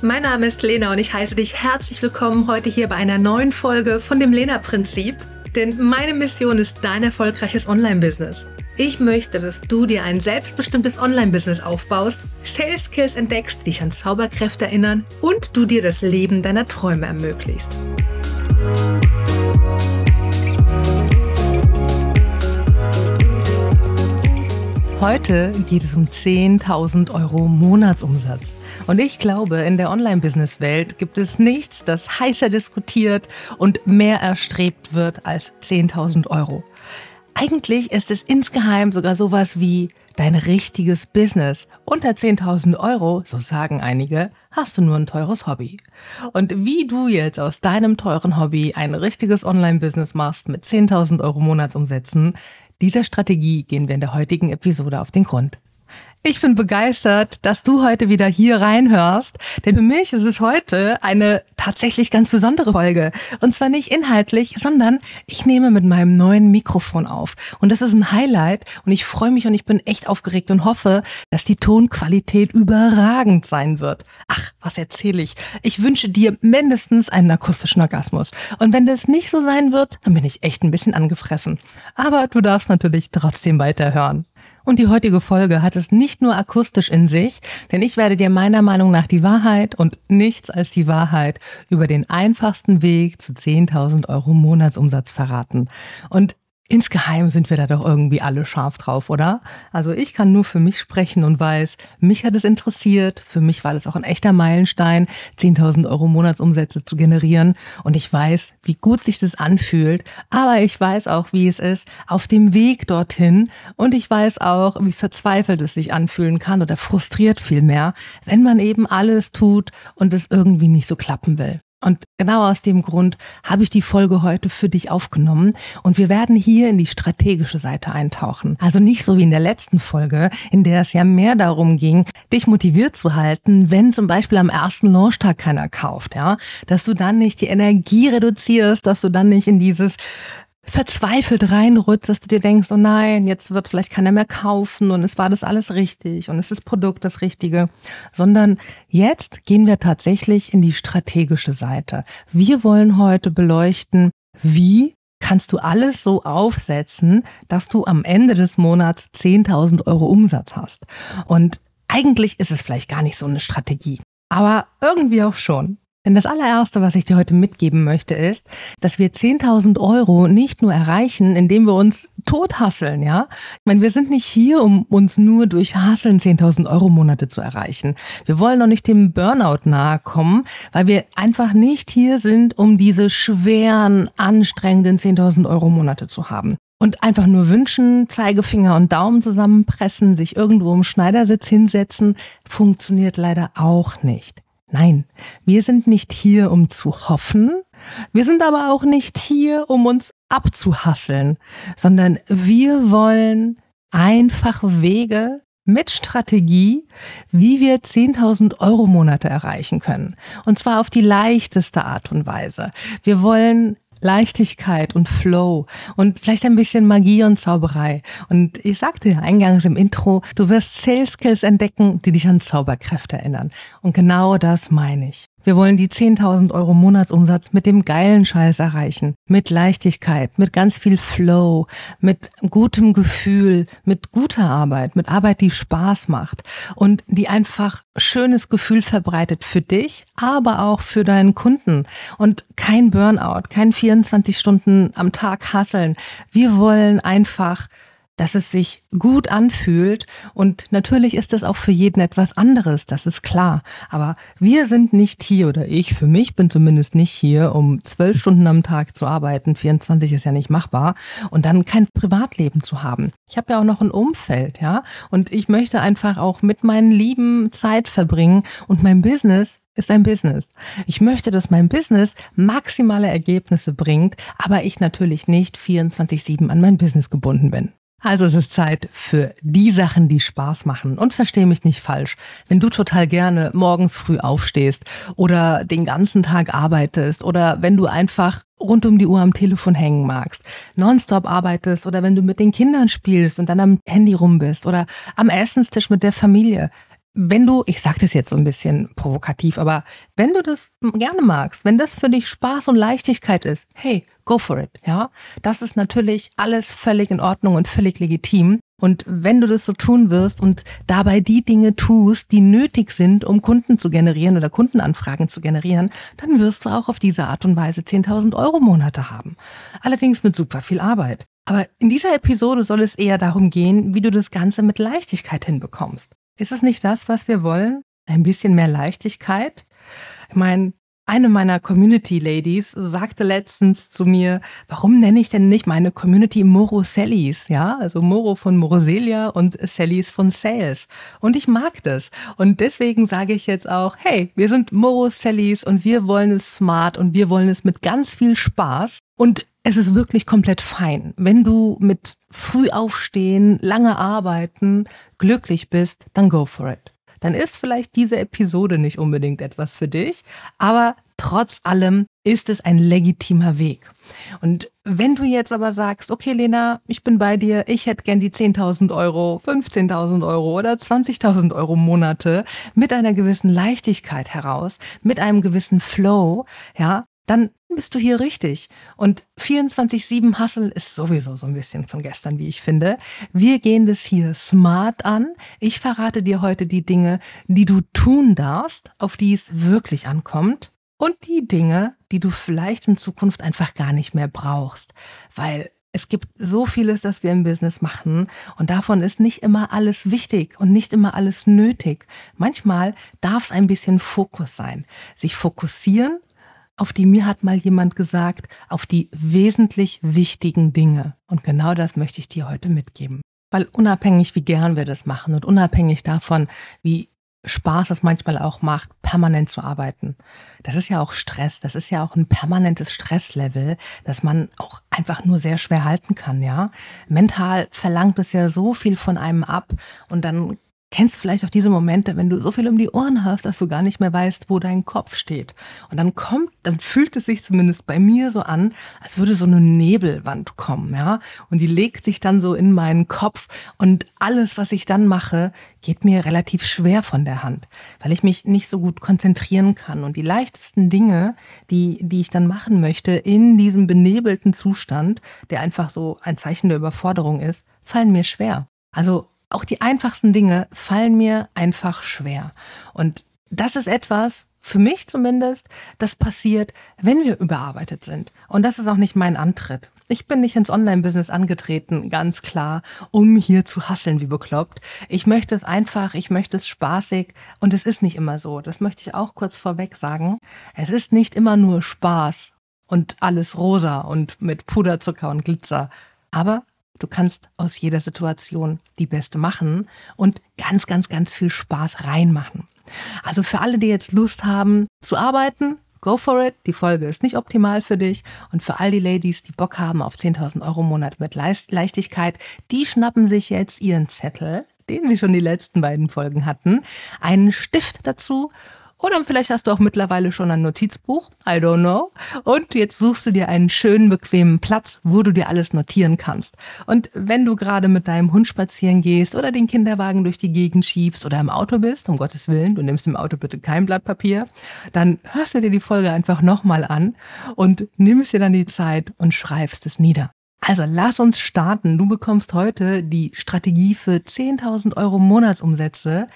Mein Name ist Lena und ich heiße dich herzlich willkommen heute hier bei einer neuen Folge von dem Lena-Prinzip. Denn meine Mission ist dein erfolgreiches Online-Business. Ich möchte, dass du dir ein selbstbestimmtes Online-Business aufbaust, Sales Skills entdeckst, dich an Zauberkräfte erinnern und du dir das Leben deiner Träume ermöglicht. Heute geht es um 10.000 Euro Monatsumsatz. Und ich glaube, in der Online-Business-Welt gibt es nichts, das heißer diskutiert und mehr erstrebt wird als 10.000 Euro. Eigentlich ist es insgeheim sogar sowas wie dein richtiges Business. Unter 10.000 Euro, so sagen einige, hast du nur ein teures Hobby. Und wie du jetzt aus deinem teuren Hobby ein richtiges Online-Business machst mit 10.000 Euro Monatsumsätzen, dieser Strategie gehen wir in der heutigen Episode auf den Grund. Ich bin begeistert, dass du heute wieder hier reinhörst, denn für mich ist es heute eine tatsächlich ganz besondere Folge. Und zwar nicht inhaltlich, sondern ich nehme mit meinem neuen Mikrofon auf. Und das ist ein Highlight und ich freue mich und ich bin echt aufgeregt und hoffe, dass die Tonqualität überragend sein wird. Ach, was erzähle ich? Ich wünsche dir mindestens einen akustischen Orgasmus. Und wenn das nicht so sein wird, dann bin ich echt ein bisschen angefressen. Aber du darfst natürlich trotzdem weiterhören. Und die heutige Folge hat es nicht nur akustisch in sich, denn ich werde dir meiner Meinung nach die Wahrheit und nichts als die Wahrheit über den einfachsten Weg zu 10.000 Euro Monatsumsatz verraten. Und Insgeheim sind wir da doch irgendwie alle scharf drauf, oder? Also ich kann nur für mich sprechen und weiß, mich hat es interessiert. Für mich war das auch ein echter Meilenstein, 10.000 Euro Monatsumsätze zu generieren. Und ich weiß, wie gut sich das anfühlt. Aber ich weiß auch, wie es ist auf dem Weg dorthin. Und ich weiß auch, wie verzweifelt es sich anfühlen kann oder frustriert vielmehr, wenn man eben alles tut und es irgendwie nicht so klappen will. Und genau aus dem Grund habe ich die Folge heute für dich aufgenommen und wir werden hier in die strategische Seite eintauchen. Also nicht so wie in der letzten Folge, in der es ja mehr darum ging, dich motiviert zu halten, wenn zum Beispiel am ersten Launchtag keiner kauft, ja, dass du dann nicht die Energie reduzierst, dass du dann nicht in dieses verzweifelt reinrutscht, dass du dir denkst, oh nein, jetzt wird vielleicht keiner mehr kaufen und es war das alles richtig und es ist Produkt das Richtige, sondern jetzt gehen wir tatsächlich in die strategische Seite. Wir wollen heute beleuchten, wie kannst du alles so aufsetzen, dass du am Ende des Monats 10.000 Euro Umsatz hast. Und eigentlich ist es vielleicht gar nicht so eine Strategie, aber irgendwie auch schon. Denn das allererste, was ich dir heute mitgeben möchte, ist, dass wir 10.000 Euro nicht nur erreichen, indem wir uns tothasseln, ja? Ich meine, wir sind nicht hier, um uns nur durch Hasseln 10.000 Euro Monate zu erreichen. Wir wollen auch nicht dem Burnout nahe kommen, weil wir einfach nicht hier sind, um diese schweren, anstrengenden 10.000 Euro Monate zu haben. Und einfach nur wünschen, Zeigefinger und Daumen zusammenpressen, sich irgendwo im Schneidersitz hinsetzen, funktioniert leider auch nicht. Nein, wir sind nicht hier, um zu hoffen, wir sind aber auch nicht hier, um uns abzuhasseln, sondern wir wollen einfache Wege mit Strategie, wie wir 10.000 Euro Monate erreichen können. Und zwar auf die leichteste Art und Weise. Wir wollen Leichtigkeit und Flow und vielleicht ein bisschen Magie und Zauberei. Und ich sagte ja eingangs im Intro, du wirst Sales Skills entdecken, die dich an Zauberkräfte erinnern. Und genau das meine ich. Wir wollen die 10.000 Euro Monatsumsatz mit dem geilen Scheiß erreichen. Mit Leichtigkeit, mit ganz viel Flow, mit gutem Gefühl, mit guter Arbeit, mit Arbeit, die Spaß macht und die einfach schönes Gefühl verbreitet für dich, aber auch für deinen Kunden. Und kein Burnout, kein 24 Stunden am Tag hasseln. Wir wollen einfach dass es sich gut anfühlt. Und natürlich ist es auch für jeden etwas anderes, das ist klar. Aber wir sind nicht hier, oder ich für mich bin zumindest nicht hier, um zwölf Stunden am Tag zu arbeiten. 24 ist ja nicht machbar. Und dann kein Privatleben zu haben. Ich habe ja auch noch ein Umfeld, ja. Und ich möchte einfach auch mit meinen Lieben Zeit verbringen. Und mein Business ist ein Business. Ich möchte, dass mein Business maximale Ergebnisse bringt, aber ich natürlich nicht 24-7 an mein Business gebunden bin. Also es ist Zeit für die Sachen, die Spaß machen. Und versteh mich nicht falsch. Wenn du total gerne morgens früh aufstehst oder den ganzen Tag arbeitest oder wenn du einfach rund um die Uhr am Telefon hängen magst, nonstop arbeitest oder wenn du mit den Kindern spielst und dann am Handy rum bist oder am Essenstisch mit der Familie, wenn du, ich sage das jetzt so ein bisschen provokativ, aber wenn du das gerne magst, wenn das für dich Spaß und Leichtigkeit ist, hey, go for it, ja. Das ist natürlich alles völlig in Ordnung und völlig legitim. Und wenn du das so tun wirst und dabei die Dinge tust, die nötig sind, um Kunden zu generieren oder Kundenanfragen zu generieren, dann wirst du auch auf diese Art und Weise 10.000 Euro Monate haben. Allerdings mit super viel Arbeit. Aber in dieser Episode soll es eher darum gehen, wie du das Ganze mit Leichtigkeit hinbekommst. Ist es nicht das, was wir wollen? Ein bisschen mehr Leichtigkeit? Ich meine, eine meiner Community Ladies sagte letztens zu mir, warum nenne ich denn nicht meine Community Moro Sallys? Ja, also Moro von Moroselia und Sallys von Sales. Und ich mag das. Und deswegen sage ich jetzt auch, hey, wir sind Moro Sallys und wir wollen es smart und wir wollen es mit ganz viel Spaß. Und es ist wirklich komplett fein. Wenn du mit früh aufstehen, lange arbeiten, glücklich bist, dann go for it. Dann ist vielleicht diese Episode nicht unbedingt etwas für dich, aber trotz allem ist es ein legitimer Weg. Und wenn du jetzt aber sagst, okay Lena, ich bin bei dir, ich hätte gern die 10.000 Euro, 15.000 Euro oder 20.000 Euro Monate mit einer gewissen Leichtigkeit heraus, mit einem gewissen Flow, ja, dann bist du hier richtig. Und 24-7 Hustle ist sowieso so ein bisschen von gestern, wie ich finde. Wir gehen das hier smart an. Ich verrate dir heute die Dinge, die du tun darfst, auf die es wirklich ankommt. Und die Dinge, die du vielleicht in Zukunft einfach gar nicht mehr brauchst. Weil es gibt so vieles, das wir im Business machen und davon ist nicht immer alles wichtig und nicht immer alles nötig. Manchmal darf es ein bisschen Fokus sein. Sich fokussieren auf die mir hat mal jemand gesagt, auf die wesentlich wichtigen Dinge. Und genau das möchte ich dir heute mitgeben. Weil unabhängig, wie gern wir das machen und unabhängig davon, wie Spaß es manchmal auch macht, permanent zu arbeiten. Das ist ja auch Stress, das ist ja auch ein permanentes Stresslevel, das man auch einfach nur sehr schwer halten kann, ja. Mental verlangt es ja so viel von einem ab und dann kennst vielleicht auch diese Momente, wenn du so viel um die Ohren hast, dass du gar nicht mehr weißt, wo dein Kopf steht. Und dann kommt, dann fühlt es sich zumindest bei mir so an, als würde so eine Nebelwand kommen, ja. Und die legt sich dann so in meinen Kopf und alles, was ich dann mache, geht mir relativ schwer von der Hand, weil ich mich nicht so gut konzentrieren kann. Und die leichtesten Dinge, die, die ich dann machen möchte in diesem benebelten Zustand, der einfach so ein Zeichen der Überforderung ist, fallen mir schwer. Also auch die einfachsten Dinge fallen mir einfach schwer. Und das ist etwas, für mich zumindest, das passiert, wenn wir überarbeitet sind. Und das ist auch nicht mein Antritt. Ich bin nicht ins Online-Business angetreten, ganz klar, um hier zu hasseln wie bekloppt. Ich möchte es einfach, ich möchte es spaßig und es ist nicht immer so. Das möchte ich auch kurz vorweg sagen. Es ist nicht immer nur Spaß und alles rosa und mit Puderzucker und Glitzer. Aber Du kannst aus jeder Situation die beste machen und ganz, ganz, ganz viel Spaß reinmachen. Also für alle, die jetzt Lust haben zu arbeiten, go for it. Die Folge ist nicht optimal für dich. Und für all die Ladies, die Bock haben auf 10.000 Euro im Monat mit Leichtigkeit, die schnappen sich jetzt ihren Zettel, den sie schon die letzten beiden Folgen hatten, einen Stift dazu oder vielleicht hast du auch mittlerweile schon ein Notizbuch, I don't know. Und jetzt suchst du dir einen schönen, bequemen Platz, wo du dir alles notieren kannst. Und wenn du gerade mit deinem Hund spazieren gehst oder den Kinderwagen durch die Gegend schiebst oder im Auto bist, um Gottes Willen, du nimmst im Auto bitte kein Blatt Papier, dann hörst du dir die Folge einfach nochmal an und nimmst dir dann die Zeit und schreibst es nieder. Also lass uns starten. Du bekommst heute die Strategie für 10.000 Euro Monatsumsätze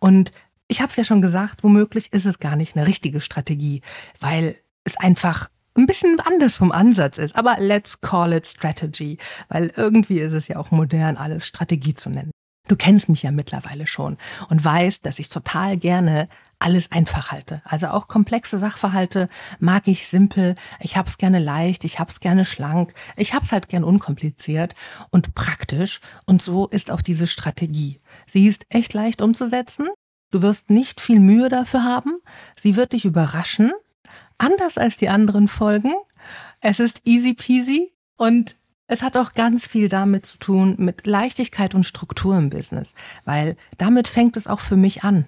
und ich habe es ja schon gesagt, womöglich ist es gar nicht eine richtige Strategie, weil es einfach ein bisschen anders vom Ansatz ist. Aber let's call it Strategy, weil irgendwie ist es ja auch modern, alles Strategie zu nennen. Du kennst mich ja mittlerweile schon und weißt, dass ich total gerne alles einfach halte. Also auch komplexe Sachverhalte mag ich simpel, ich hab's gerne leicht, ich hab's gerne schlank, ich hab's halt gern unkompliziert und praktisch und so ist auch diese Strategie. Sie ist echt leicht umzusetzen, Du wirst nicht viel Mühe dafür haben. Sie wird dich überraschen. Anders als die anderen Folgen. Es ist easy peasy und es hat auch ganz viel damit zu tun, mit Leichtigkeit und Struktur im Business, weil damit fängt es auch für mich an.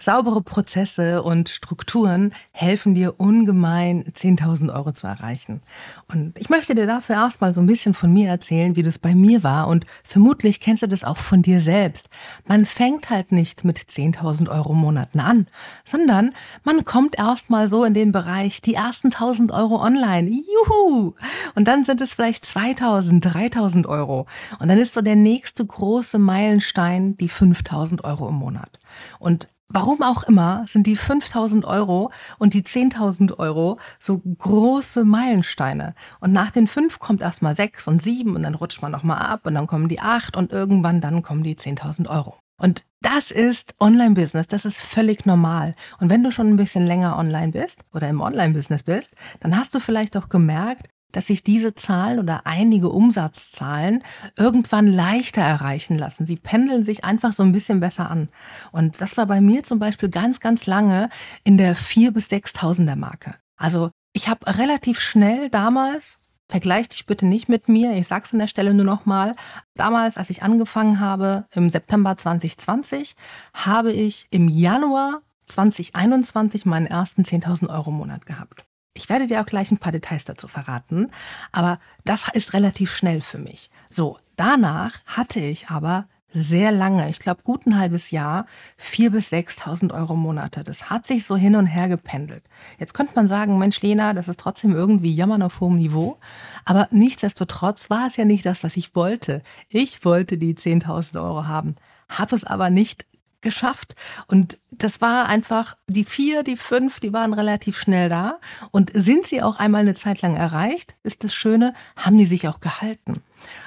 Saubere Prozesse und Strukturen helfen dir ungemein, 10.000 Euro zu erreichen. Und ich möchte dir dafür erstmal so ein bisschen von mir erzählen, wie das bei mir war. Und vermutlich kennst du das auch von dir selbst. Man fängt halt nicht mit 10.000 Euro Monaten an, sondern man kommt erstmal so in den Bereich, die ersten 1.000 Euro online. Juhu! Und dann sind es vielleicht 2.000, 3.000 Euro. Und dann ist so der nächste große Meilenstein die 5.000 Euro im Monat. Und Warum auch immer sind die 5000 Euro und die 10.000 Euro so große Meilensteine. Und nach den fünf kommt erstmal sechs und sieben und dann rutscht man nochmal ab und dann kommen die acht und irgendwann dann kommen die 10.000 Euro. Und das ist Online-Business, das ist völlig normal. Und wenn du schon ein bisschen länger online bist oder im Online-Business bist, dann hast du vielleicht auch gemerkt, dass sich diese Zahlen oder einige Umsatzzahlen irgendwann leichter erreichen lassen. Sie pendeln sich einfach so ein bisschen besser an. Und das war bei mir zum Beispiel ganz, ganz lange in der 4.000 bis 6.000er Marke. Also ich habe relativ schnell damals, vergleich dich bitte nicht mit mir, ich sage es an der Stelle nur nochmal, damals, als ich angefangen habe, im September 2020, habe ich im Januar 2021 meinen ersten 10.000 Euro Monat gehabt. Ich werde dir auch gleich ein paar Details dazu verraten, aber das ist relativ schnell für mich. So, danach hatte ich aber sehr lange, ich glaube gut ein halbes Jahr, 4.000 bis 6.000 Euro Monate. Das hat sich so hin und her gependelt. Jetzt könnte man sagen, Mensch Lena, das ist trotzdem irgendwie Jammern auf hohem Niveau. Aber nichtsdestotrotz war es ja nicht das, was ich wollte. Ich wollte die 10.000 Euro haben, habe es aber nicht geschafft. Und das war einfach, die vier, die fünf, die waren relativ schnell da. Und sind sie auch einmal eine Zeit lang erreicht, ist das Schöne, haben die sich auch gehalten.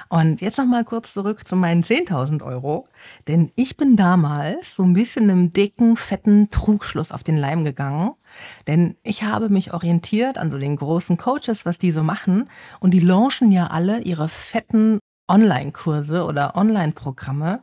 Und jetzt noch mal kurz zurück zu meinen 10.000 Euro. Denn ich bin damals so ein bisschen einem dicken, fetten Trugschluss auf den Leim gegangen. Denn ich habe mich orientiert an so den großen Coaches, was die so machen. Und die launchen ja alle ihre fetten Online-Kurse oder Online-Programme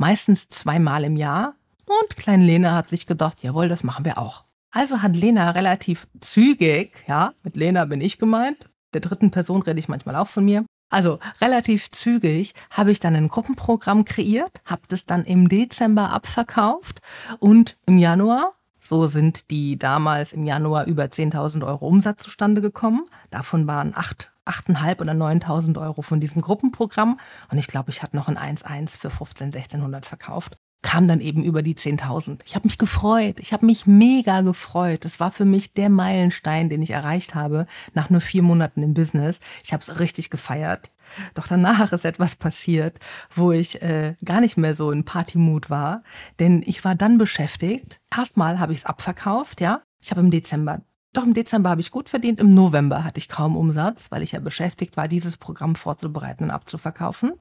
meistens zweimal im Jahr. Und Klein Lena hat sich gedacht, jawohl, das machen wir auch. Also hat Lena relativ zügig, ja, mit Lena bin ich gemeint, der dritten Person rede ich manchmal auch von mir. Also relativ zügig habe ich dann ein Gruppenprogramm kreiert, habe das dann im Dezember abverkauft und im Januar, so sind die damals im Januar über 10.000 Euro Umsatz zustande gekommen. Davon waren acht 8.500 oder 9.000 Euro von diesem Gruppenprogramm. Und ich glaube, ich hatte noch ein 1.1 für 15, 1600 verkauft. Kam dann eben über die 10.000. Ich habe mich gefreut. Ich habe mich mega gefreut. Das war für mich der Meilenstein, den ich erreicht habe nach nur vier Monaten im Business. Ich habe es richtig gefeiert. Doch danach ist etwas passiert, wo ich äh, gar nicht mehr so in Partymut war. Denn ich war dann beschäftigt. Erstmal habe ich es abverkauft, ja. Ich habe im Dezember doch im Dezember habe ich gut verdient, im November hatte ich kaum Umsatz, weil ich ja beschäftigt war, dieses Programm vorzubereiten und abzuverkaufen.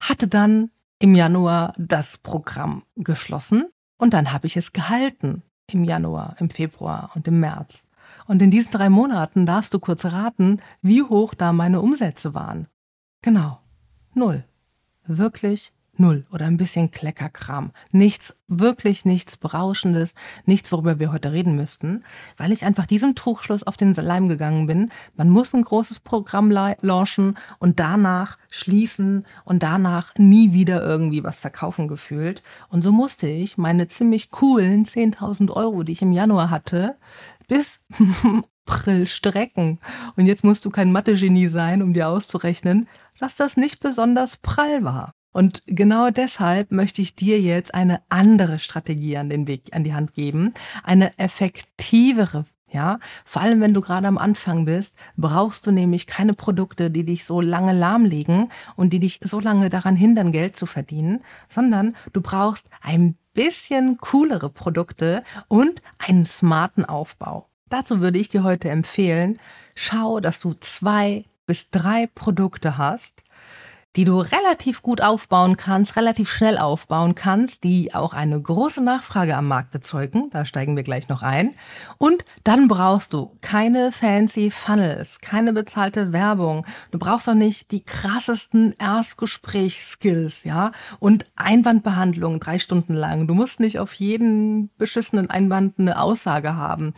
Hatte dann im Januar das Programm geschlossen und dann habe ich es gehalten im Januar, im Februar und im März. Und in diesen drei Monaten darfst du kurz raten, wie hoch da meine Umsätze waren. Genau, null. Wirklich Null oder ein bisschen Kleckerkram. Nichts, wirklich nichts Berauschendes, nichts, worüber wir heute reden müssten, weil ich einfach diesem Trugschluss auf den Leim gegangen bin. Man muss ein großes Programm launchen und danach schließen und danach nie wieder irgendwie was verkaufen gefühlt. Und so musste ich meine ziemlich coolen 10.000 Euro, die ich im Januar hatte, bis April strecken. Und jetzt musst du kein Mathe-Genie sein, um dir auszurechnen, dass das nicht besonders prall war. Und genau deshalb möchte ich dir jetzt eine andere Strategie an den Weg, an die Hand geben, eine effektivere ja, vor allem wenn du gerade am Anfang bist, brauchst du nämlich keine Produkte, die dich so lange lahmlegen und die dich so lange daran hindern, Geld zu verdienen, sondern du brauchst ein bisschen coolere Produkte und einen smarten Aufbau. Dazu würde ich dir heute empfehlen, schau, dass du zwei bis drei Produkte hast, die du relativ gut aufbauen kannst, relativ schnell aufbauen kannst, die auch eine große Nachfrage am Markt erzeugen. Da steigen wir gleich noch ein. Und dann brauchst du keine fancy Funnels, keine bezahlte Werbung. Du brauchst auch nicht die krassesten Erstgesprächskills, ja, und Einwandbehandlung drei Stunden lang. Du musst nicht auf jeden beschissenen Einwand eine Aussage haben,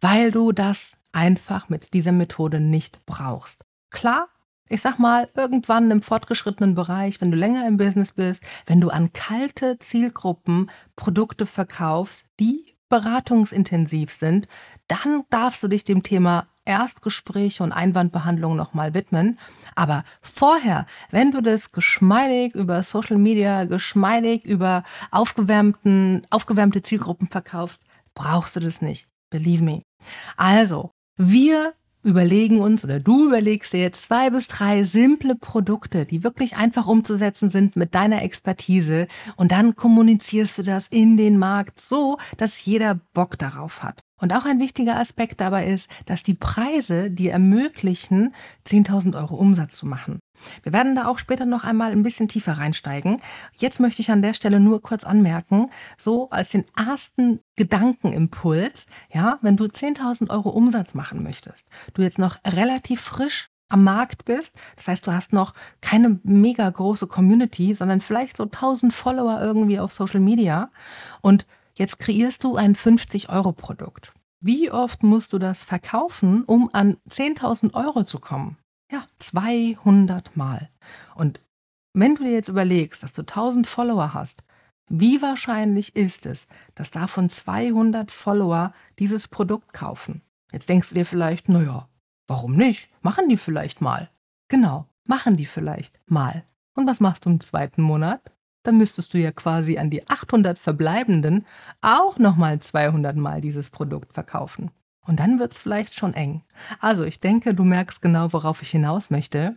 weil du das einfach mit dieser Methode nicht brauchst. Klar, ich sag mal, irgendwann im fortgeschrittenen Bereich, wenn du länger im Business bist, wenn du an kalte Zielgruppen Produkte verkaufst, die beratungsintensiv sind, dann darfst du dich dem Thema Erstgespräche und Einwandbehandlung nochmal widmen. Aber vorher, wenn du das geschmeidig über Social Media, geschmeidig über aufgewärmten, aufgewärmte Zielgruppen verkaufst, brauchst du das nicht. Believe me. Also, wir überlegen uns oder du überlegst dir jetzt zwei bis drei simple Produkte, die wirklich einfach umzusetzen sind mit deiner Expertise und dann kommunizierst du das in den Markt so, dass jeder Bock darauf hat. Und auch ein wichtiger Aspekt dabei ist, dass die Preise dir ermöglichen, 10.000 Euro Umsatz zu machen. Wir werden da auch später noch einmal ein bisschen tiefer reinsteigen. Jetzt möchte ich an der Stelle nur kurz anmerken, so als den ersten Gedankenimpuls, ja, wenn du 10.000 Euro Umsatz machen möchtest, du jetzt noch relativ frisch am Markt bist, das heißt, du hast noch keine mega große Community, sondern vielleicht so 1000 Follower irgendwie auf Social Media und jetzt kreierst du ein 50-Euro-Produkt. Wie oft musst du das verkaufen, um an 10.000 Euro zu kommen? Ja, 200 Mal. Und wenn du dir jetzt überlegst, dass du 1000 Follower hast, wie wahrscheinlich ist es, dass davon 200 Follower dieses Produkt kaufen? Jetzt denkst du dir vielleicht, naja, warum nicht? Machen die vielleicht mal. Genau, machen die vielleicht mal. Und was machst du im zweiten Monat? Dann müsstest du ja quasi an die 800 verbleibenden auch nochmal 200 Mal dieses Produkt verkaufen. Und dann wird es vielleicht schon eng. Also ich denke, du merkst genau, worauf ich hinaus möchte.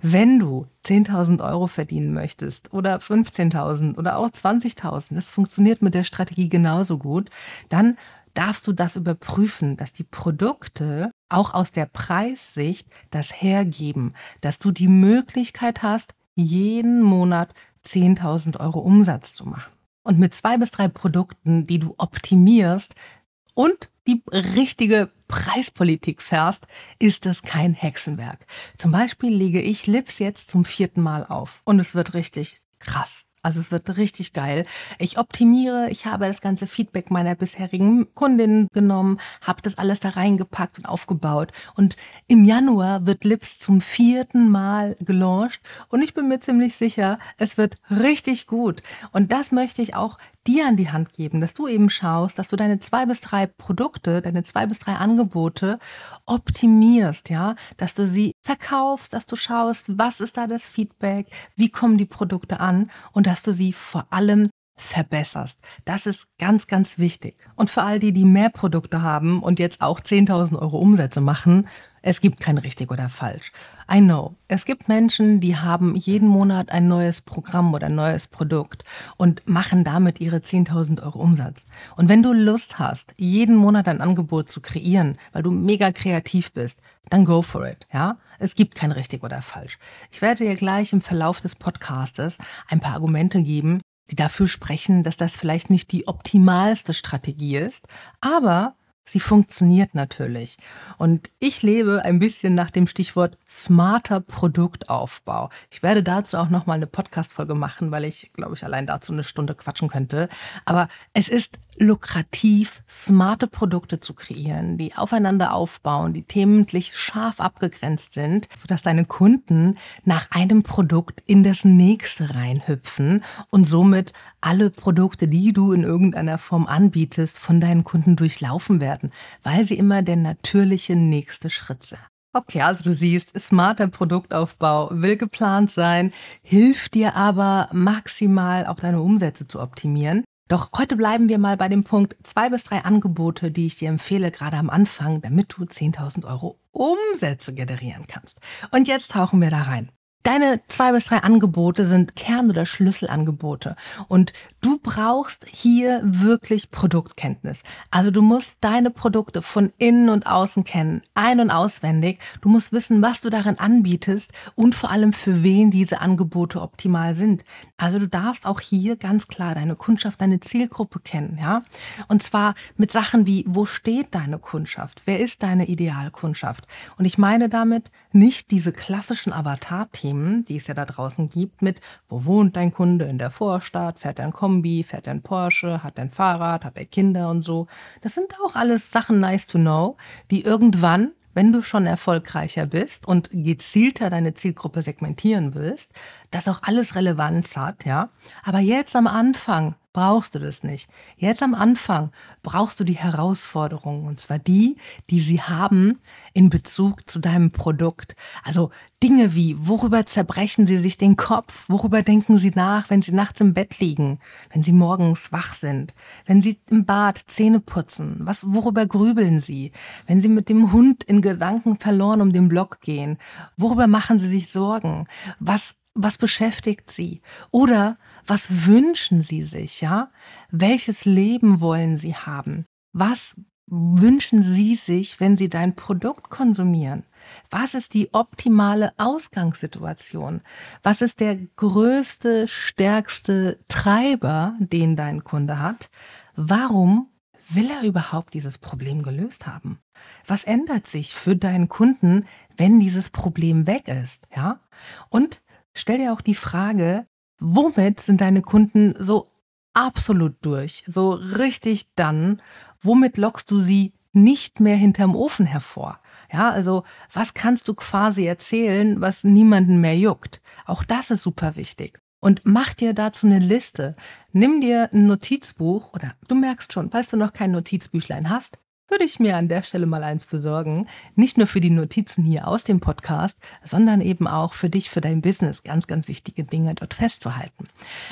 Wenn du 10.000 Euro verdienen möchtest oder 15.000 oder auch 20.000, das funktioniert mit der Strategie genauso gut, dann darfst du das überprüfen, dass die Produkte auch aus der Preissicht das hergeben, dass du die Möglichkeit hast, jeden Monat 10.000 Euro Umsatz zu machen. Und mit zwei bis drei Produkten, die du optimierst, und die richtige Preispolitik fährst, ist das kein Hexenwerk. Zum Beispiel lege ich Lips jetzt zum vierten Mal auf und es wird richtig krass. Also es wird richtig geil. Ich optimiere, ich habe das ganze Feedback meiner bisherigen Kundinnen genommen, habe das alles da reingepackt und aufgebaut. Und im Januar wird Lips zum vierten Mal gelauncht und ich bin mir ziemlich sicher, es wird richtig gut. Und das möchte ich auch dir an die Hand geben, dass du eben schaust, dass du deine zwei bis drei Produkte, deine zwei bis drei Angebote optimierst, ja, dass du sie verkaufst, dass du schaust, was ist da das Feedback, wie kommen die Produkte an und dass du sie vor allem verbesserst. Das ist ganz, ganz wichtig. Und für all die, die mehr Produkte haben und jetzt auch 10.000 Euro Umsätze machen, es gibt kein richtig oder falsch. I know. Es gibt Menschen, die haben jeden Monat ein neues Programm oder ein neues Produkt und machen damit ihre 10.000 Euro Umsatz. Und wenn du Lust hast, jeden Monat ein Angebot zu kreieren, weil du mega kreativ bist, dann go for it, ja? Es gibt kein richtig oder falsch. Ich werde dir gleich im Verlauf des Podcastes ein paar Argumente geben, die dafür sprechen, dass das vielleicht nicht die optimalste Strategie ist, aber Sie funktioniert natürlich. Und ich lebe ein bisschen nach dem Stichwort smarter Produktaufbau. Ich werde dazu auch nochmal eine Podcast-Folge machen, weil ich, glaube ich, allein dazu eine Stunde quatschen könnte. Aber es ist lukrativ, smarte Produkte zu kreieren, die aufeinander aufbauen, die themenlich scharf abgegrenzt sind, sodass deine Kunden nach einem Produkt in das nächste reinhüpfen und somit alle Produkte, die du in irgendeiner Form anbietest, von deinen Kunden durchlaufen werden, weil sie immer der natürliche nächste Schritt sind. Okay, also du siehst, smarter Produktaufbau will geplant sein, hilft dir aber maximal auch deine Umsätze zu optimieren. Doch heute bleiben wir mal bei dem Punkt zwei bis drei Angebote, die ich dir empfehle, gerade am Anfang, damit du 10.000 Euro Umsätze generieren kannst. Und jetzt tauchen wir da rein. Deine zwei bis drei Angebote sind Kern- oder Schlüsselangebote und du brauchst hier wirklich Produktkenntnis. Also du musst deine Produkte von innen und außen kennen, ein- und auswendig. Du musst wissen, was du darin anbietest und vor allem für wen diese Angebote optimal sind. Also du darfst auch hier ganz klar deine Kundschaft, deine Zielgruppe kennen, ja? Und zwar mit Sachen wie, wo steht deine Kundschaft? Wer ist deine Idealkundschaft? Und ich meine damit nicht diese klassischen Avatar-Themen, Themen, die es ja da draußen gibt, mit wo wohnt dein Kunde in der Vorstadt, fährt er ein Kombi, fährt er ein Porsche, hat er ein Fahrrad, hat er Kinder und so. Das sind auch alles Sachen nice to know, die irgendwann wenn du schon erfolgreicher bist und gezielter deine Zielgruppe segmentieren willst, dass auch alles Relevanz hat, ja. Aber jetzt am Anfang brauchst du das nicht. Jetzt am Anfang brauchst du die Herausforderungen, und zwar die, die sie haben in Bezug zu deinem Produkt. Also Dinge wie, worüber zerbrechen sie sich den Kopf? Worüber denken sie nach, wenn sie nachts im Bett liegen? Wenn sie morgens wach sind? Wenn sie im Bad Zähne putzen? Was, worüber grübeln sie? Wenn sie mit dem Hund in Gedanken verloren um den Block gehen? Worüber machen sie sich Sorgen? Was was beschäftigt Sie? Oder was wünschen Sie sich, ja? Welches Leben wollen Sie haben? Was wünschen Sie sich, wenn Sie dein Produkt konsumieren? Was ist die optimale Ausgangssituation? Was ist der größte, stärkste Treiber, den dein Kunde hat? Warum will er überhaupt dieses Problem gelöst haben? Was ändert sich für deinen Kunden, wenn dieses Problem weg ist? Ja? Und stell dir auch die Frage, womit sind deine Kunden so absolut durch, so richtig dann? Womit lockst du sie nicht mehr hinterm Ofen hervor? Ja, also was kannst du quasi erzählen, was niemanden mehr juckt? Auch das ist super wichtig. Und mach dir dazu eine Liste. Nimm dir ein Notizbuch oder du merkst schon, falls du noch kein Notizbüchlein hast, würde ich mir an der Stelle mal eins besorgen. Nicht nur für die Notizen hier aus dem Podcast, sondern eben auch für dich, für dein Business. Ganz, ganz wichtige Dinge dort festzuhalten.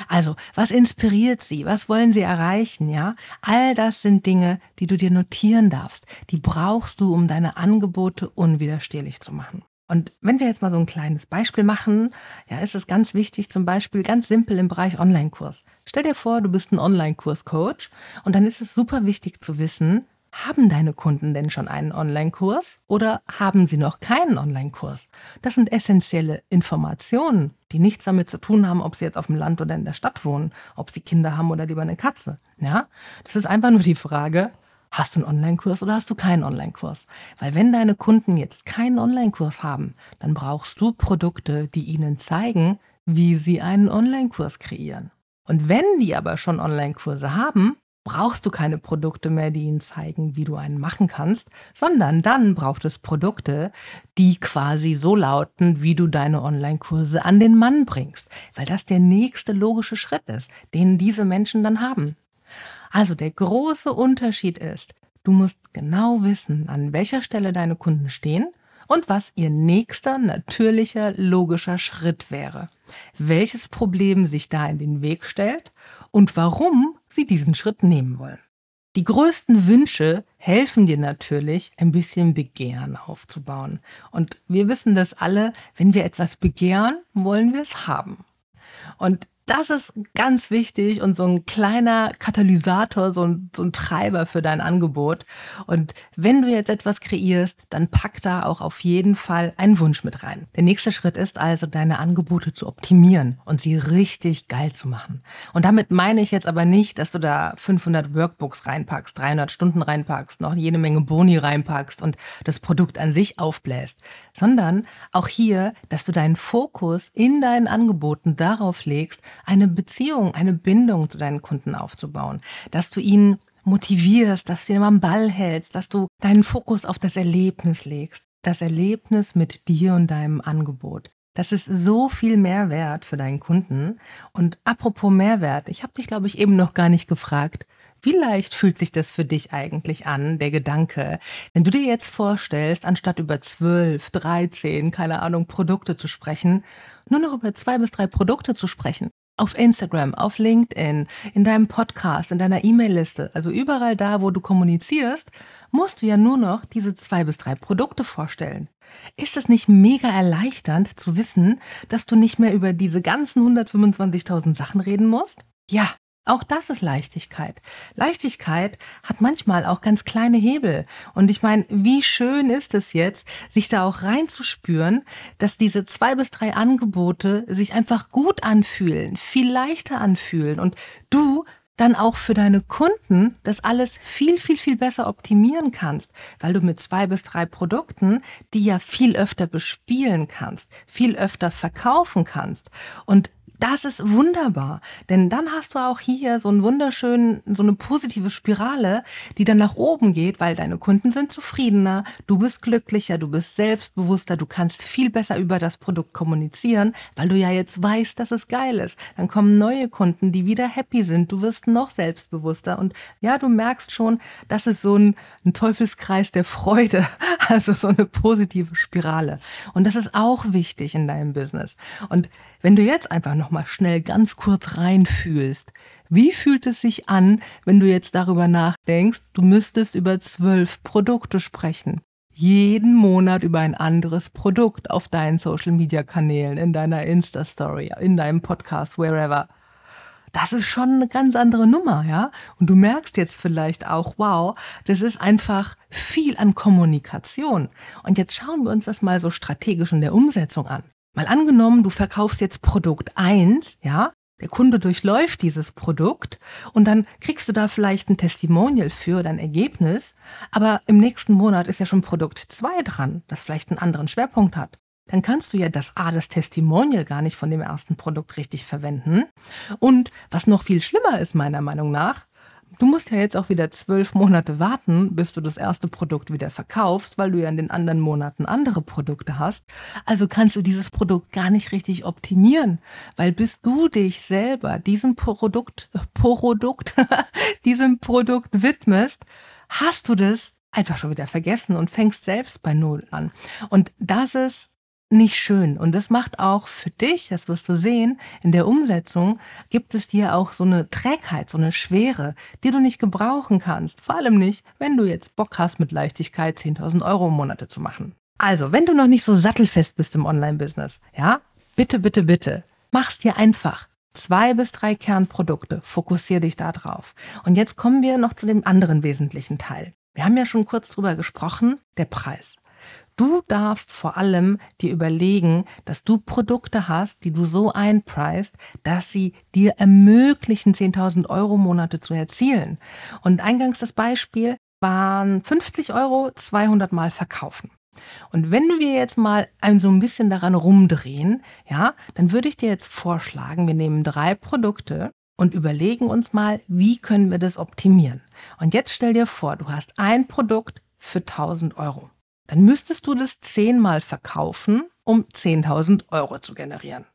Also, was inspiriert sie? Was wollen sie erreichen? Ja, all das sind Dinge, die du dir notieren darfst. Die brauchst du, um deine Angebote unwiderstehlich zu machen. Und wenn wir jetzt mal so ein kleines Beispiel machen, ja, ist es ganz wichtig, zum Beispiel ganz simpel im Bereich Online-Kurs. Stell dir vor, du bist ein Online-Kurs-Coach und dann ist es super wichtig zu wissen, haben deine Kunden denn schon einen Online-Kurs oder haben sie noch keinen Online-Kurs? Das sind essentielle Informationen, die nichts damit zu tun haben, ob sie jetzt auf dem Land oder in der Stadt wohnen, ob sie Kinder haben oder lieber eine Katze. Ja? Das ist einfach nur die Frage, hast du einen Online-Kurs oder hast du keinen Online-Kurs? Weil wenn deine Kunden jetzt keinen Online-Kurs haben, dann brauchst du Produkte, die ihnen zeigen, wie sie einen Online-Kurs kreieren. Und wenn die aber schon Online-Kurse haben, brauchst du keine Produkte mehr, die ihnen zeigen, wie du einen machen kannst, sondern dann braucht es Produkte, die quasi so lauten, wie du deine Online-Kurse an den Mann bringst, weil das der nächste logische Schritt ist, den diese Menschen dann haben. Also der große Unterschied ist, du musst genau wissen, an welcher Stelle deine Kunden stehen und was ihr nächster natürlicher logischer Schritt wäre, welches Problem sich da in den Weg stellt und warum sie diesen Schritt nehmen wollen. Die größten Wünsche helfen dir natürlich, ein bisschen Begehren aufzubauen. Und wir wissen das alle, wenn wir etwas begehren, wollen wir es haben. Und das ist ganz wichtig und so ein kleiner Katalysator, so ein, so ein Treiber für dein Angebot. Und wenn du jetzt etwas kreierst, dann pack da auch auf jeden Fall einen Wunsch mit rein. Der nächste Schritt ist also, deine Angebote zu optimieren und sie richtig geil zu machen. Und damit meine ich jetzt aber nicht, dass du da 500 Workbooks reinpackst, 300 Stunden reinpackst, noch jede Menge Boni reinpackst und das Produkt an sich aufbläst, sondern auch hier, dass du deinen Fokus in deinen Angeboten darauf legst, eine Beziehung, eine Bindung zu deinen Kunden aufzubauen, dass du ihn motivierst, dass du ihn am Ball hältst, dass du deinen Fokus auf das Erlebnis legst. Das Erlebnis mit dir und deinem Angebot. Das ist so viel Mehrwert für deinen Kunden. Und apropos Mehrwert, ich habe dich, glaube ich, eben noch gar nicht gefragt, wie leicht fühlt sich das für dich eigentlich an, der Gedanke, wenn du dir jetzt vorstellst, anstatt über zwölf, dreizehn, keine Ahnung, Produkte zu sprechen, nur noch über zwei bis drei Produkte zu sprechen? Auf Instagram, auf LinkedIn, in deinem Podcast, in deiner E-Mail-Liste, also überall da, wo du kommunizierst, musst du ja nur noch diese zwei bis drei Produkte vorstellen. Ist es nicht mega erleichternd zu wissen, dass du nicht mehr über diese ganzen 125.000 Sachen reden musst? Ja, auch das ist Leichtigkeit. Leichtigkeit hat manchmal auch ganz kleine Hebel. Und ich meine, wie schön ist es jetzt, sich da auch reinzuspüren, dass diese zwei bis drei Angebote sich einfach gut anfühlen, viel leichter anfühlen und du dann auch für deine Kunden das alles viel, viel, viel besser optimieren kannst, weil du mit zwei bis drei Produkten die ja viel öfter bespielen kannst, viel öfter verkaufen kannst und das ist wunderbar, denn dann hast du auch hier so einen wunderschönen, so eine positive Spirale, die dann nach oben geht, weil deine Kunden sind zufriedener, du bist glücklicher, du bist selbstbewusster, du kannst viel besser über das Produkt kommunizieren, weil du ja jetzt weißt, dass es geil ist. Dann kommen neue Kunden, die wieder happy sind, du wirst noch selbstbewusster und ja, du merkst schon, das ist so ein, ein Teufelskreis der Freude, also so eine positive Spirale. Und das ist auch wichtig in deinem Business. Und wenn du jetzt einfach nochmal schnell ganz kurz reinfühlst, wie fühlt es sich an, wenn du jetzt darüber nachdenkst, du müsstest über zwölf Produkte sprechen? Jeden Monat über ein anderes Produkt auf deinen Social Media Kanälen, in deiner Insta-Story, in deinem Podcast, wherever. Das ist schon eine ganz andere Nummer, ja? Und du merkst jetzt vielleicht auch, wow, das ist einfach viel an Kommunikation. Und jetzt schauen wir uns das mal so strategisch in der Umsetzung an. Mal angenommen, du verkaufst jetzt Produkt 1, ja, der Kunde durchläuft dieses Produkt und dann kriegst du da vielleicht ein Testimonial für oder ein Ergebnis, aber im nächsten Monat ist ja schon Produkt 2 dran, das vielleicht einen anderen Schwerpunkt hat. Dann kannst du ja das A, das Testimonial gar nicht von dem ersten Produkt richtig verwenden. Und was noch viel schlimmer ist, meiner Meinung nach, Du musst ja jetzt auch wieder zwölf Monate warten, bis du das erste Produkt wieder verkaufst, weil du ja in den anderen Monaten andere Produkte hast. Also kannst du dieses Produkt gar nicht richtig optimieren, weil bis du dich selber diesem Produkt, Produkt, diesem Produkt widmest, hast du das einfach schon wieder vergessen und fängst selbst bei Null an. Und das ist nicht schön. Und das macht auch für dich, das wirst du sehen, in der Umsetzung gibt es dir auch so eine Trägheit, so eine Schwere, die du nicht gebrauchen kannst. Vor allem nicht, wenn du jetzt Bock hast, mit Leichtigkeit 10.000 Euro im Monat zu machen. Also, wenn du noch nicht so sattelfest bist im Online-Business, ja, bitte, bitte, bitte, mach's dir einfach. Zwei bis drei Kernprodukte, fokussier dich da drauf. Und jetzt kommen wir noch zu dem anderen wesentlichen Teil. Wir haben ja schon kurz drüber gesprochen, der Preis. Du darfst vor allem dir überlegen, dass du Produkte hast, die du so einpreist, dass sie dir ermöglichen, 10.000 Euro Monate zu erzielen. Und eingangs das Beispiel waren 50 Euro 200 Mal verkaufen. Und wenn wir jetzt mal ein so ein bisschen daran rumdrehen, ja, dann würde ich dir jetzt vorschlagen, wir nehmen drei Produkte und überlegen uns mal, wie können wir das optimieren. Und jetzt stell dir vor, du hast ein Produkt für 1000 Euro dann müsstest du das zehnmal verkaufen, um 10.000 Euro zu generieren.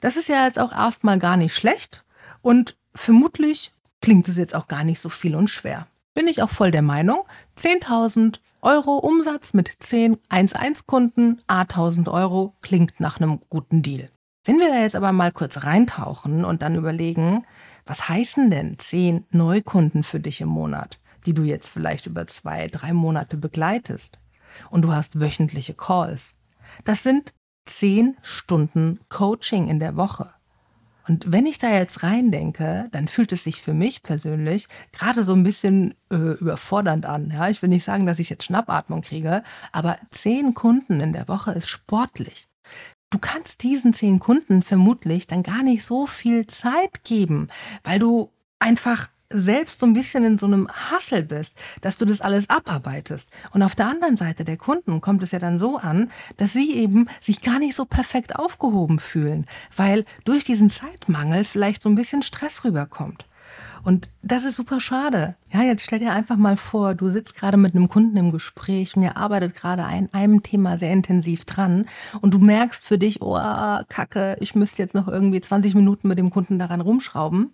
Das ist ja jetzt auch erstmal gar nicht schlecht und vermutlich klingt es jetzt auch gar nicht so viel und schwer. Bin ich auch voll der Meinung, 10.000 Euro Umsatz mit 10 1-1-Kunden, A1000 Euro klingt nach einem guten Deal. Wenn wir da jetzt aber mal kurz reintauchen und dann überlegen, was heißen denn 10 Neukunden für dich im Monat, die du jetzt vielleicht über zwei, drei Monate begleitest? Und du hast wöchentliche Calls. Das sind zehn Stunden Coaching in der Woche. Und wenn ich da jetzt reindenke, dann fühlt es sich für mich persönlich gerade so ein bisschen äh, überfordernd an. Ja, ich will nicht sagen, dass ich jetzt Schnappatmung kriege, aber zehn Kunden in der Woche ist sportlich. Du kannst diesen zehn Kunden vermutlich dann gar nicht so viel Zeit geben, weil du einfach selbst so ein bisschen in so einem Hassel bist, dass du das alles abarbeitest. Und auf der anderen Seite der Kunden kommt es ja dann so an, dass sie eben sich gar nicht so perfekt aufgehoben fühlen, weil durch diesen Zeitmangel vielleicht so ein bisschen Stress rüberkommt. Und das ist super schade. Ja, jetzt stell dir einfach mal vor, du sitzt gerade mit einem Kunden im Gespräch und ihr arbeitet gerade an einem Thema sehr intensiv dran und du merkst für dich, oh, Kacke, ich müsste jetzt noch irgendwie 20 Minuten mit dem Kunden daran rumschrauben,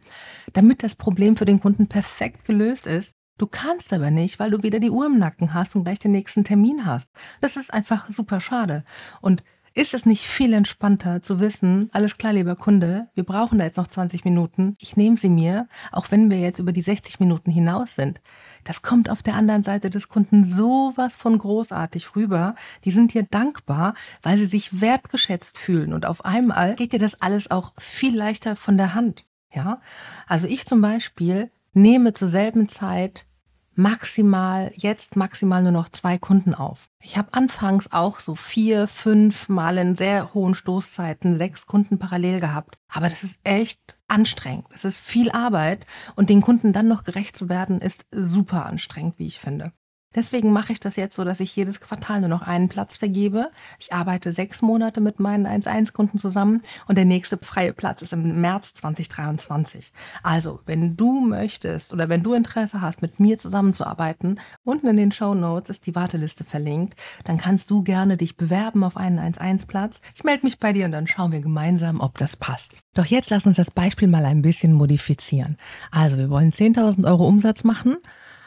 damit das Problem für den Kunden perfekt gelöst ist. Du kannst aber nicht, weil du wieder die Uhr im Nacken hast und gleich den nächsten Termin hast. Das ist einfach super schade. Und ist es nicht viel entspannter zu wissen, alles klar, lieber Kunde, wir brauchen da jetzt noch 20 Minuten, ich nehme sie mir, auch wenn wir jetzt über die 60 Minuten hinaus sind. Das kommt auf der anderen Seite des Kunden sowas von großartig rüber. Die sind dir dankbar, weil sie sich wertgeschätzt fühlen und auf einmal geht dir das alles auch viel leichter von der Hand. Ja, also ich zum Beispiel nehme zur selben Zeit maximal, jetzt maximal nur noch zwei Kunden auf. Ich habe anfangs auch so vier, fünf Mal in sehr hohen Stoßzeiten sechs Kunden parallel gehabt. Aber das ist echt anstrengend. Es ist viel Arbeit und den Kunden dann noch gerecht zu werden, ist super anstrengend, wie ich finde. Deswegen mache ich das jetzt so, dass ich jedes Quartal nur noch einen Platz vergebe. Ich arbeite sechs Monate mit meinen 1-1-Kunden zusammen und der nächste freie Platz ist im März 2023. Also, wenn du möchtest oder wenn du Interesse hast, mit mir zusammenzuarbeiten, unten in den Show Notes ist die Warteliste verlinkt, dann kannst du gerne dich bewerben auf einen 1-1-Platz. Ich melde mich bei dir und dann schauen wir gemeinsam, ob das passt. Doch jetzt lass uns das Beispiel mal ein bisschen modifizieren. Also, wir wollen 10.000 Euro Umsatz machen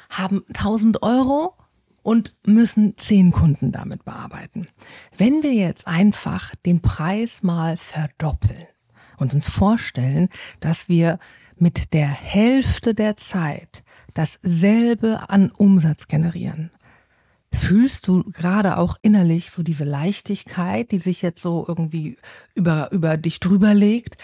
haben 1000 Euro und müssen 10 Kunden damit bearbeiten. Wenn wir jetzt einfach den Preis mal verdoppeln und uns vorstellen, dass wir mit der Hälfte der Zeit dasselbe an Umsatz generieren, Fühlst du gerade auch innerlich so diese Leichtigkeit, die sich jetzt so irgendwie über, über dich drüber legt?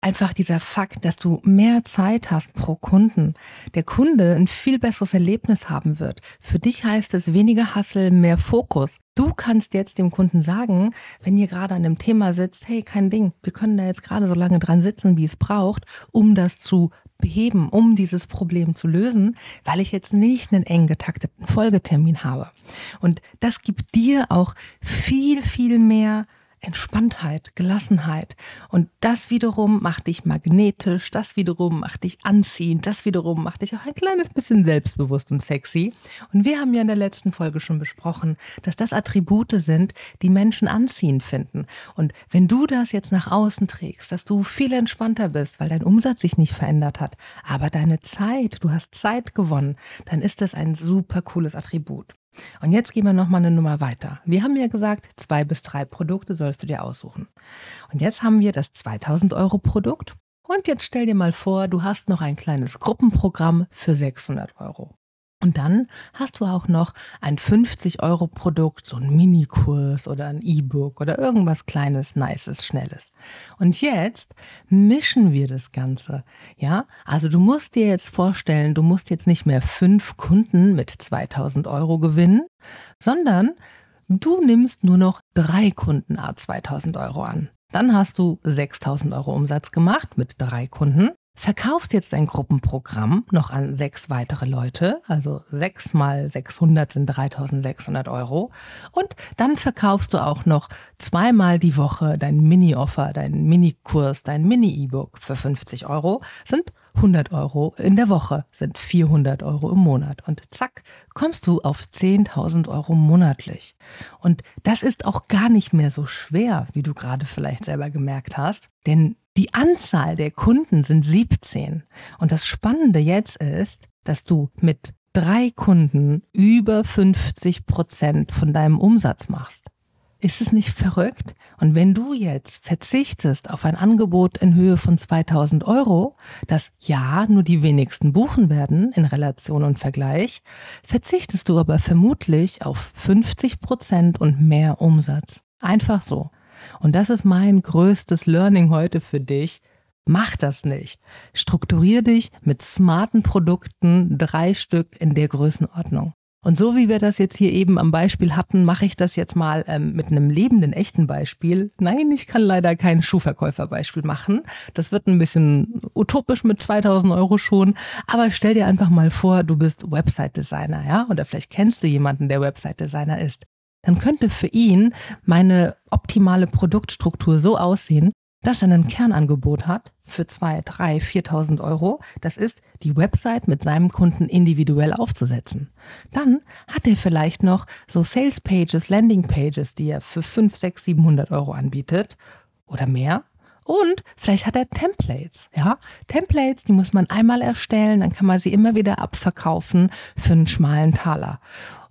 Einfach dieser Fakt, dass du mehr Zeit hast pro Kunden, der Kunde ein viel besseres Erlebnis haben wird. Für dich heißt es weniger Hassel, mehr Fokus. Du kannst jetzt dem Kunden sagen, wenn ihr gerade an einem Thema sitzt, hey, kein Ding, wir können da jetzt gerade so lange dran sitzen, wie es braucht, um das zu beheben, um dieses Problem zu lösen, weil ich jetzt nicht einen eng getakteten Folgetermin habe. Und das gibt dir auch viel, viel mehr Entspanntheit, Gelassenheit. Und das wiederum macht dich magnetisch, das wiederum macht dich anziehend, das wiederum macht dich auch ein kleines bisschen selbstbewusst und sexy. Und wir haben ja in der letzten Folge schon besprochen, dass das Attribute sind, die Menschen anziehend finden. Und wenn du das jetzt nach außen trägst, dass du viel entspannter bist, weil dein Umsatz sich nicht verändert hat, aber deine Zeit, du hast Zeit gewonnen, dann ist das ein super cooles Attribut. Und jetzt gehen wir nochmal eine Nummer weiter. Wir haben ja gesagt, zwei bis drei Produkte sollst du dir aussuchen. Und jetzt haben wir das 2000 Euro Produkt. Und jetzt stell dir mal vor, du hast noch ein kleines Gruppenprogramm für 600 Euro. Und dann hast du auch noch ein 50-Euro-Produkt, so ein Minikurs oder ein E-Book oder irgendwas Kleines, Nices, Schnelles. Und jetzt mischen wir das Ganze. Ja, also du musst dir jetzt vorstellen, du musst jetzt nicht mehr fünf Kunden mit 2000 Euro gewinnen, sondern du nimmst nur noch drei Kunden a 2000 Euro an. Dann hast du 6000 Euro Umsatz gemacht mit drei Kunden verkaufst jetzt dein Gruppenprogramm noch an sechs weitere Leute, also sechs mal 600 sind 3600 Euro. Und dann verkaufst du auch noch zweimal die Woche dein Mini-Offer, dein Mini-Kurs, dein Mini-E-Book für 50 Euro, sind 100 Euro in der Woche, sind 400 Euro im Monat. Und zack, kommst du auf 10.000 Euro monatlich. Und das ist auch gar nicht mehr so schwer, wie du gerade vielleicht selber gemerkt hast, denn die Anzahl der Kunden sind 17. Und das Spannende jetzt ist, dass du mit drei Kunden über 50 Prozent von deinem Umsatz machst. Ist es nicht verrückt? Und wenn du jetzt verzichtest auf ein Angebot in Höhe von 2000 Euro, das ja nur die wenigsten buchen werden in Relation und Vergleich, verzichtest du aber vermutlich auf 50 Prozent und mehr Umsatz. Einfach so. Und das ist mein größtes Learning heute für dich. Mach das nicht. Strukturier dich mit smarten Produkten, drei Stück in der Größenordnung. Und so wie wir das jetzt hier eben am Beispiel hatten, mache ich das jetzt mal ähm, mit einem lebenden, echten Beispiel. Nein, ich kann leider kein Schuhverkäuferbeispiel machen. Das wird ein bisschen utopisch mit 2000 Euro schon. Aber stell dir einfach mal vor, du bist Website-Designer, ja? Oder vielleicht kennst du jemanden, der Website-Designer ist dann könnte für ihn meine optimale Produktstruktur so aussehen, dass er ein Kernangebot hat für 2, 3, 4.000 Euro. Das ist, die Website mit seinem Kunden individuell aufzusetzen. Dann hat er vielleicht noch so Sales Pages, Landing Pages, die er für 5, 6, 700 Euro anbietet oder mehr. Und vielleicht hat er Templates, ja. Templates, die muss man einmal erstellen, dann kann man sie immer wieder abverkaufen für einen schmalen Taler.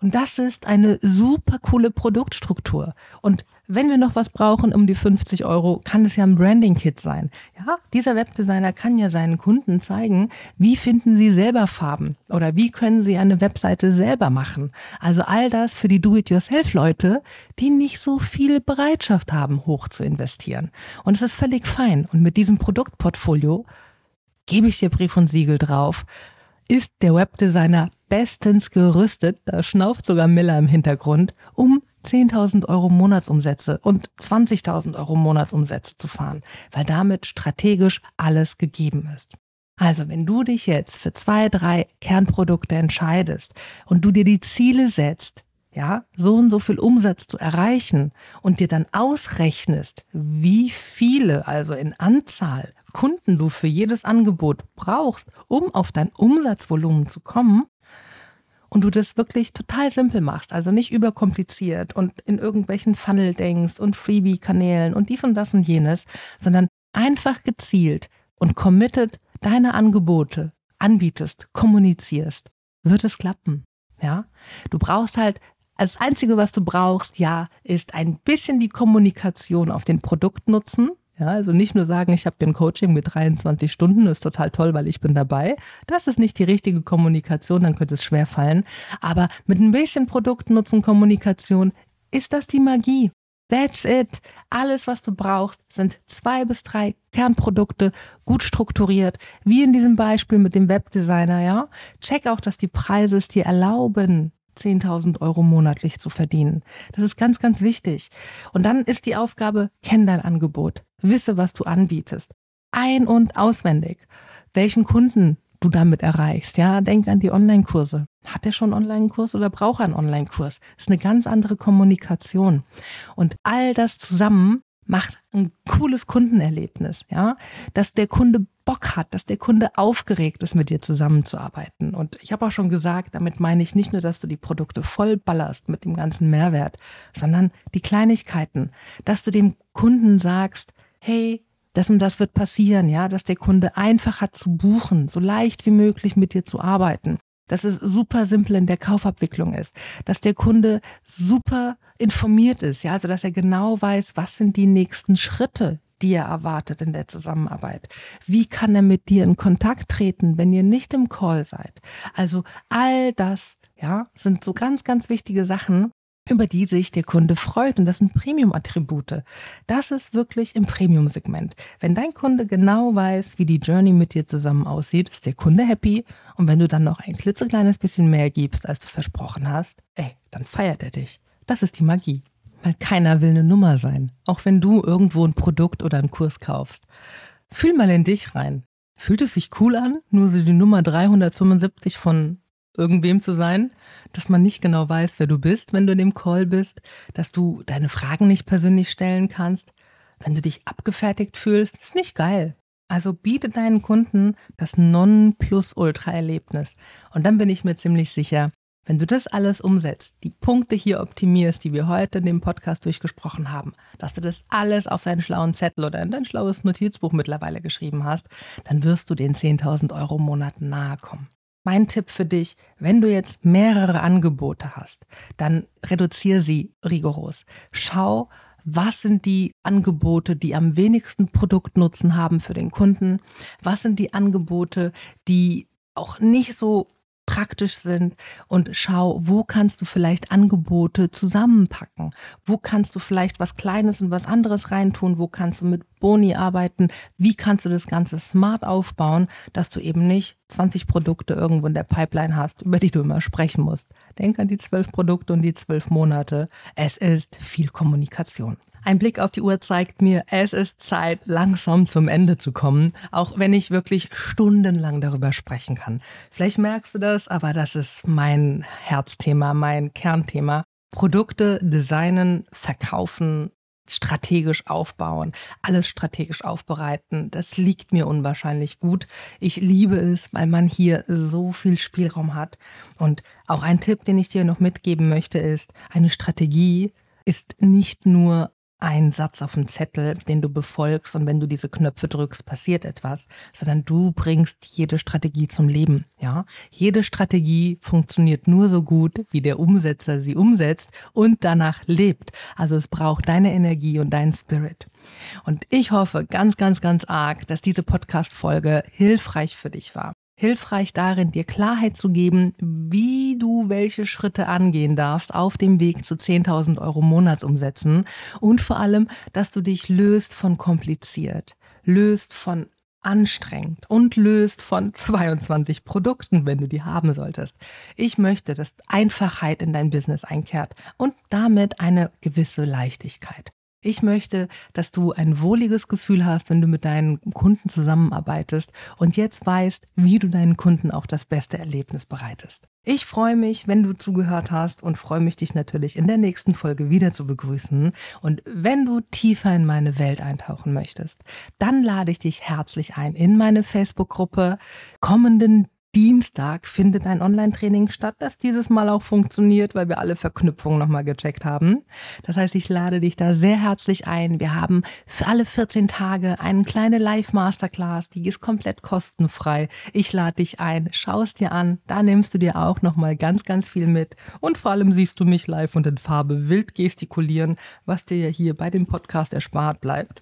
Und das ist eine super coole Produktstruktur. Und wenn wir noch was brauchen um die 50 Euro, kann es ja ein Branding-Kit sein. Ja, dieser Webdesigner kann ja seinen Kunden zeigen, wie finden sie selber Farben oder wie können sie eine Webseite selber machen. Also all das für die Do-it-yourself-Leute, die nicht so viel Bereitschaft haben, hoch zu investieren. Und es ist völlig fein. Und mit diesem Produktportfolio gebe ich dir Brief und Siegel drauf ist der Webdesigner bestens gerüstet, da schnauft sogar Miller im Hintergrund, um 10.000 Euro Monatsumsätze und 20.000 Euro Monatsumsätze zu fahren, weil damit strategisch alles gegeben ist. Also, wenn du dich jetzt für zwei, drei Kernprodukte entscheidest und du dir die Ziele setzt, ja, so und so viel Umsatz zu erreichen und dir dann ausrechnest, wie viele, also in Anzahl Kunden du für jedes Angebot brauchst, um auf dein Umsatzvolumen zu kommen, und du das wirklich total simpel machst, also nicht überkompliziert und in irgendwelchen Funnel denkst und Freebie-Kanälen und dies und das und jenes, sondern einfach gezielt und committed deine Angebote anbietest, kommunizierst, wird es klappen. Ja, du brauchst halt das Einzige, was du brauchst, ja, ist ein bisschen die Kommunikation auf den Produktnutzen. Ja, also nicht nur sagen, ich habe hier ein Coaching mit 23 Stunden, das ist total toll, weil ich bin dabei. Das ist nicht die richtige Kommunikation, dann könnte es schwer fallen. Aber mit ein bisschen Produktnutzen, Kommunikation ist das die Magie. That's it. Alles, was du brauchst, sind zwei bis drei Kernprodukte, gut strukturiert, wie in diesem Beispiel mit dem Webdesigner, ja. Check auch, dass die Preise es dir erlauben, 10.000 Euro monatlich zu verdienen. Das ist ganz, ganz wichtig. Und dann ist die Aufgabe, kenn dein Angebot, wisse, was du anbietest. Ein- und auswendig. Welchen Kunden du damit erreichst. Ja, denk an die Online-Kurse. Hat er schon einen Online-Kurs oder braucht er einen Online-Kurs? Ist eine ganz andere Kommunikation. Und all das zusammen macht ein cooles Kundenerlebnis, ja, dass der Kunde Bock hat, dass der Kunde aufgeregt ist, mit dir zusammenzuarbeiten. Und ich habe auch schon gesagt, damit meine ich nicht nur, dass du die Produkte voll ballerst mit dem ganzen Mehrwert, sondern die Kleinigkeiten, dass du dem Kunden sagst, hey, das und das wird passieren, ja, dass der Kunde einfach hat zu buchen, so leicht wie möglich mit dir zu arbeiten, dass es super simpel in der Kaufabwicklung ist, dass der Kunde super informiert ist, ja, also dass er genau weiß, was sind die nächsten Schritte, die er erwartet in der Zusammenarbeit. Wie kann er mit dir in Kontakt treten, wenn ihr nicht im Call seid? Also all das, ja, sind so ganz, ganz wichtige Sachen, über die sich der Kunde freut. Und das sind Premium-Attribute. Das ist wirklich im Premium-Segment. Wenn dein Kunde genau weiß, wie die Journey mit dir zusammen aussieht, ist der Kunde happy. Und wenn du dann noch ein klitzekleines bisschen mehr gibst, als du versprochen hast, ey, dann feiert er dich. Das ist die Magie. Weil keiner will eine Nummer sein. Auch wenn du irgendwo ein Produkt oder einen Kurs kaufst. Fühl mal in dich rein. Fühlt es sich cool an, nur so die Nummer 375 von irgendwem zu sein, dass man nicht genau weiß, wer du bist, wenn du in dem Call bist, dass du deine Fragen nicht persönlich stellen kannst, wenn du dich abgefertigt fühlst, ist nicht geil. Also biete deinen Kunden das Non-Plus-Ultra-Erlebnis. Und dann bin ich mir ziemlich sicher, wenn du das alles umsetzt, die Punkte hier optimierst, die wir heute in dem Podcast durchgesprochen haben, dass du das alles auf deinen schlauen Zettel oder in dein schlaues Notizbuch mittlerweile geschrieben hast, dann wirst du den 10.000 Euro im Monat nahe kommen. Mein Tipp für dich, wenn du jetzt mehrere Angebote hast, dann reduziere sie rigoros. Schau, was sind die Angebote, die am wenigsten Produktnutzen haben für den Kunden? Was sind die Angebote, die auch nicht so praktisch sind und schau, wo kannst du vielleicht Angebote zusammenpacken? Wo kannst du vielleicht was Kleines und was anderes reintun? Wo kannst du mit Boni arbeiten? Wie kannst du das Ganze smart aufbauen, dass du eben nicht 20 Produkte irgendwo in der Pipeline hast, über die du immer sprechen musst? Denk an die zwölf Produkte und die zwölf Monate. Es ist viel Kommunikation. Ein Blick auf die Uhr zeigt mir, es ist Zeit, langsam zum Ende zu kommen, auch wenn ich wirklich stundenlang darüber sprechen kann. Vielleicht merkst du das, aber das ist mein Herzthema, mein Kernthema. Produkte designen, verkaufen, strategisch aufbauen, alles strategisch aufbereiten. Das liegt mir unwahrscheinlich gut. Ich liebe es, weil man hier so viel Spielraum hat. Und auch ein Tipp, den ich dir noch mitgeben möchte, ist, eine Strategie ist nicht nur ein Satz auf dem Zettel, den du befolgst und wenn du diese Knöpfe drückst, passiert etwas, sondern du bringst jede Strategie zum Leben, ja? Jede Strategie funktioniert nur so gut, wie der Umsetzer sie umsetzt und danach lebt. Also es braucht deine Energie und deinen Spirit. Und ich hoffe ganz, ganz, ganz arg, dass diese Podcast-Folge hilfreich für dich war hilfreich darin, dir Klarheit zu geben, wie du welche Schritte angehen darfst auf dem Weg zu 10.000 Euro Monatsumsätzen und vor allem, dass du dich löst von kompliziert, löst von anstrengend und löst von 22 Produkten, wenn du die haben solltest. Ich möchte, dass Einfachheit in dein Business einkehrt und damit eine gewisse Leichtigkeit. Ich möchte, dass du ein wohliges Gefühl hast, wenn du mit deinen Kunden zusammenarbeitest und jetzt weißt, wie du deinen Kunden auch das beste Erlebnis bereitest. Ich freue mich, wenn du zugehört hast und freue mich, dich natürlich in der nächsten Folge wieder zu begrüßen. Und wenn du tiefer in meine Welt eintauchen möchtest, dann lade ich dich herzlich ein in meine Facebook-Gruppe kommenden Dienstag findet ein Online-Training statt, das dieses Mal auch funktioniert, weil wir alle Verknüpfungen nochmal gecheckt haben. Das heißt, ich lade dich da sehr herzlich ein. Wir haben für alle 14 Tage eine kleine Live-Masterclass, die ist komplett kostenfrei. Ich lade dich ein, schau es dir an, da nimmst du dir auch nochmal ganz, ganz viel mit. Und vor allem siehst du mich live und in Farbe wild gestikulieren, was dir ja hier bei dem Podcast erspart bleibt.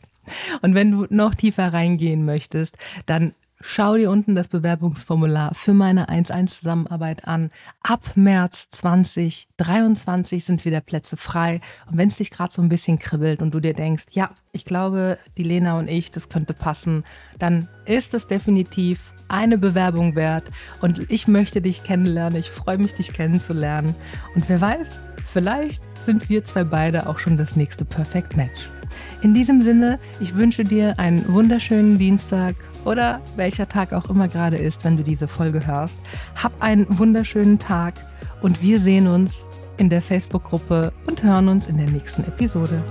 Und wenn du noch tiefer reingehen möchtest, dann Schau dir unten das Bewerbungsformular für meine 1-1-Zusammenarbeit an. Ab März 2023 sind wieder Plätze frei. Und wenn es dich gerade so ein bisschen kribbelt und du dir denkst, ja, ich glaube, die Lena und ich, das könnte passen, dann ist es definitiv eine Bewerbung wert. Und ich möchte dich kennenlernen. Ich freue mich, dich kennenzulernen. Und wer weiß, vielleicht sind wir zwei beide auch schon das nächste Perfect Match. In diesem Sinne, ich wünsche dir einen wunderschönen Dienstag oder welcher Tag auch immer gerade ist, wenn du diese Folge hörst. Hab einen wunderschönen Tag und wir sehen uns in der Facebook-Gruppe und hören uns in der nächsten Episode.